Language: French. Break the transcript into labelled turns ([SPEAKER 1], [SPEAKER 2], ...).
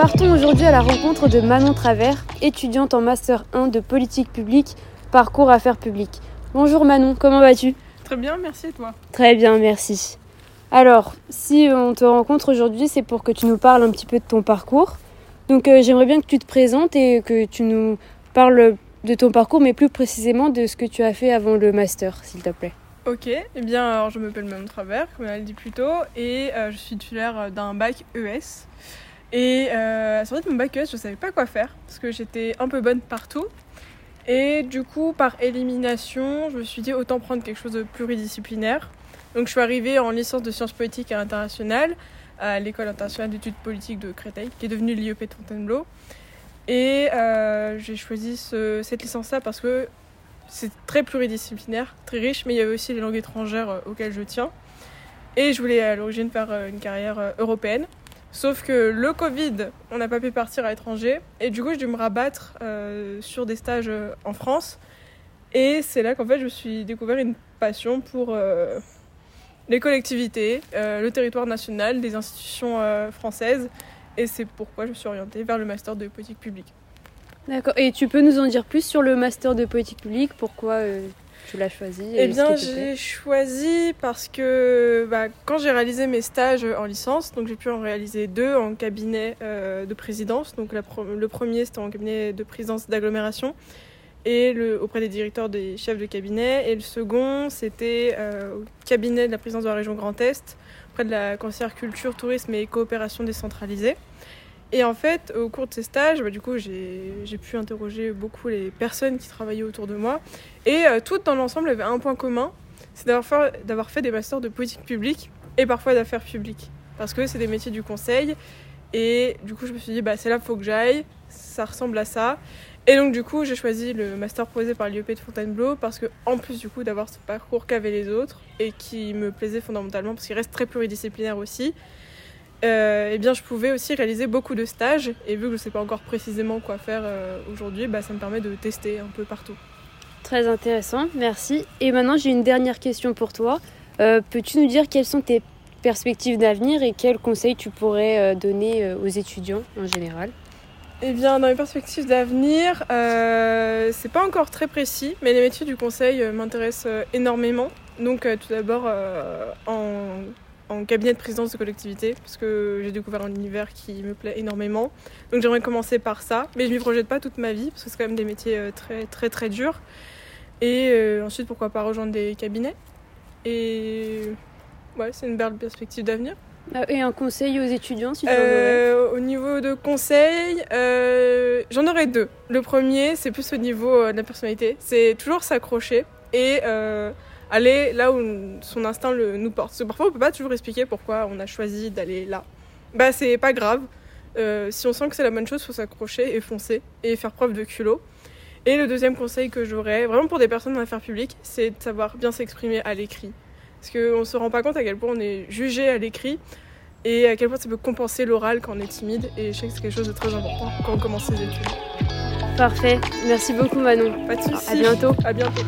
[SPEAKER 1] Partons aujourd'hui à la rencontre de Manon Travers, étudiante en Master 1 de politique publique, parcours affaires publiques. Bonjour Manon, comment vas-tu?
[SPEAKER 2] Très bien, merci et toi?
[SPEAKER 1] Très bien, merci. Alors, si on te rencontre aujourd'hui, c'est pour que tu nous parles un petit peu de ton parcours. Donc euh, j'aimerais bien que tu te présentes et que tu nous parles de ton parcours, mais plus précisément de ce que tu as fait avant le master, s'il te plaît.
[SPEAKER 2] Ok, eh bien alors je m'appelle Manon Travers, comme elle dit plus tôt, et euh, je suis titulaire d'un bac ES. Et à la sortie de mon bac ES, je savais pas quoi faire, parce que j'étais un peu bonne partout. Et du coup, par élimination, je me suis dit autant prendre quelque chose de pluridisciplinaire. Donc je suis arrivée en licence de sciences politiques et internationales à l'école internationale d'études politiques de Créteil, qui est devenue l'IEP de Fontainebleau. Et euh, j'ai choisi ce- cette licence-là parce que c'est très pluridisciplinaire, très riche, mais il y avait aussi les langues étrangères euh, auxquelles je tiens. Et je voulais à l'origine faire euh, une carrière européenne. Sauf que le Covid, on n'a pas pu partir à l'étranger. Et du coup, j'ai dû me rabattre euh, sur des stages euh, en France. Et c'est là qu'en fait, je me suis découvert une passion pour euh, les collectivités, le territoire national, des institutions françaises. Et c'est pourquoi je me suis orientée vers le master de politique publique.
[SPEAKER 1] D'accord. Et tu peux nous en dire plus sur le master de politique publique? Pourquoi tu l'as choisi
[SPEAKER 2] Eh bien, j'ai choisi parce que bah, quand j'ai réalisé mes stages en licence, donc j'ai pu en réaliser deux en cabinet euh, de présidence. Donc la le premier, c'était en cabinet de présidence d'agglomération et le, auprès des directeurs des chefs de cabinet. Et le second, c'était euh, au cabinet de la présidence de la région Grand Est, auprès de la conseillère culture, tourisme et coopération décentralisée. Et en fait, au cours de ces stages, bah, du coup, j'ai pu interroger beaucoup les personnes qui travaillaient autour de moi. Et euh, toutes dans l'ensemble avaient un point commun, c'est d'avoir fait des masters de politique publique et parfois d'affaires publiques. Parce que c'est des métiers du conseil. Et du coup, je me suis dit, bah, c'est là qu'il faut que j'aille. Ça ressemble à ça. Et donc, du coup, j'ai choisi le master proposé par l'IEP de Fontainebleau parce que, en plus, du coup, d'avoir ce parcours qu'avaient les autres et qui me plaisait fondamentalement parce qu'il reste très pluridisciplinaire aussi, euh, eh bien, je pouvais aussi réaliser beaucoup de stages. Et vu que je ne sais pas encore précisément quoi faire euh, aujourd'hui, bah, ça me permet de tester un peu partout.
[SPEAKER 1] Très intéressant, merci. Et maintenant, j'ai une dernière question pour toi. Euh, Peux-tu nous dire quelles sont tes perspectives d'avenir et quels conseils tu pourrais donner aux étudiants en général?
[SPEAKER 2] Eh bien, dans mes perspectives d'avenir, c'est pas encore très précis, mais les métiers du conseil m'intéressent énormément. Donc, tout d'abord, en, en cabinet de présidence de collectivité, parce que j'ai découvert un univers qui me plaît énormément. Donc, j'aimerais commencer par ça, mais je m'y projette pas toute ma vie, parce que c'est quand même des métiers euh, très, très, très durs. Et euh, ensuite, pourquoi pas rejoindre des cabinets. Et ouais, c'est une belle perspective d'avenir.
[SPEAKER 1] Ah, Et un conseil aux étudiants, si tu en aurais
[SPEAKER 2] Euh, au niveau de conseils, euh, j'en aurais deux. Le premier, c'est plus au niveau euh, de la personnalité. C'est toujours s'accrocher et euh, aller là où son instinct le, nous porte. Parce que parfois, on peut pas toujours expliquer pourquoi on a choisi d'aller là. Bah, c'est pas grave. Euh, si on sent que c'est la bonne chose, faut s'accrocher et foncer et faire preuve de culot. Et le deuxième conseil que j'aurais, vraiment pour des personnes en affaires publiques, c'est de savoir bien s'exprimer à l'écrit. Parce qu'on se rend pas compte à quel point on est jugé à l'écrit et à quel point ça peut compenser l'oral quand on est timide. Et je sais que c'est quelque chose de très important quand on commence ses études.
[SPEAKER 1] Parfait, merci beaucoup Manon.
[SPEAKER 2] Pas de soucis.
[SPEAKER 1] À bientôt.
[SPEAKER 2] À bientôt.